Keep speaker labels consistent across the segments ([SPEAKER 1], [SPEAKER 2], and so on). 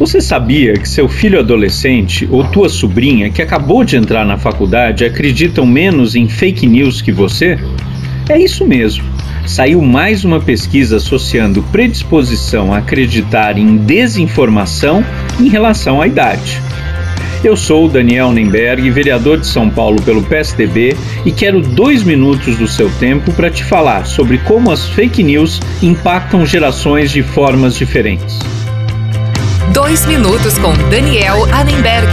[SPEAKER 1] Você sabia que seu filho adolescente ou tua sobrinha que acabou de entrar na faculdade acreditam menos em fake news que você? É isso mesmo. Saiu mais uma pesquisa associando predisposição a acreditar em desinformação em relação à idade. Eu sou Daniel Nemberg, vereador de São Paulo pelo PSDB, e quero dois minutos do seu tempo para te falar sobre como as fake news impactam gerações de formas diferentes.
[SPEAKER 2] Dois minutos com Daniel Annenberg.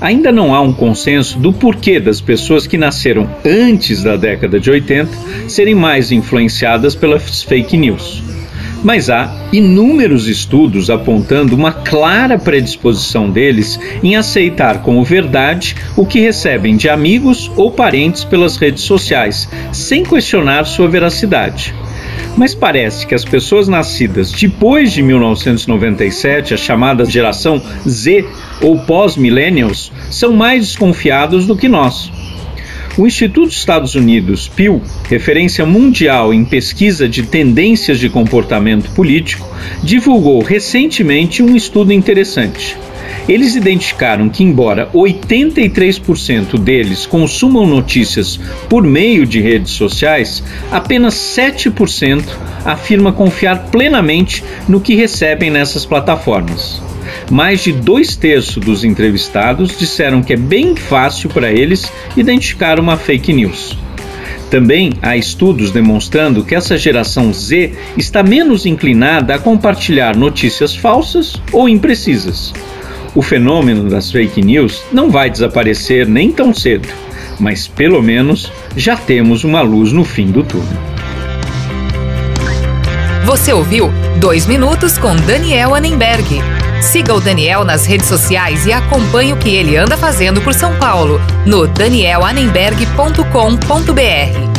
[SPEAKER 1] Ainda não há um consenso do porquê das pessoas que nasceram antes da década de 80 serem mais influenciadas pelas fake news. Mas há inúmeros estudos apontando uma clara predisposição deles em aceitar como verdade o que recebem de amigos ou parentes pelas redes sociais, sem questionar sua veracidade. Mas parece que as pessoas nascidas depois de 1997, a chamada geração Z ou pós-millennials, são mais desconfiados do que nós. O Instituto Estados Unidos, Pew, referência mundial em pesquisa de tendências de comportamento político, divulgou recentemente um estudo interessante. Eles identificaram que, embora 83% deles consumam notícias por meio de redes sociais, apenas 7% afirma confiar plenamente no que recebem nessas plataformas. Mais de dois terços dos entrevistados disseram que é bem fácil para eles identificar uma fake news. Também há estudos demonstrando que essa geração Z está menos inclinada a compartilhar notícias falsas ou imprecisas. O fenômeno das fake news não vai desaparecer nem tão cedo, mas pelo menos já temos uma luz no fim do túnel.
[SPEAKER 2] Você ouviu Dois Minutos com Daniel Annenberg. Siga o Daniel nas redes sociais e acompanhe o que ele anda fazendo por São Paulo no danielanenberg.com.br.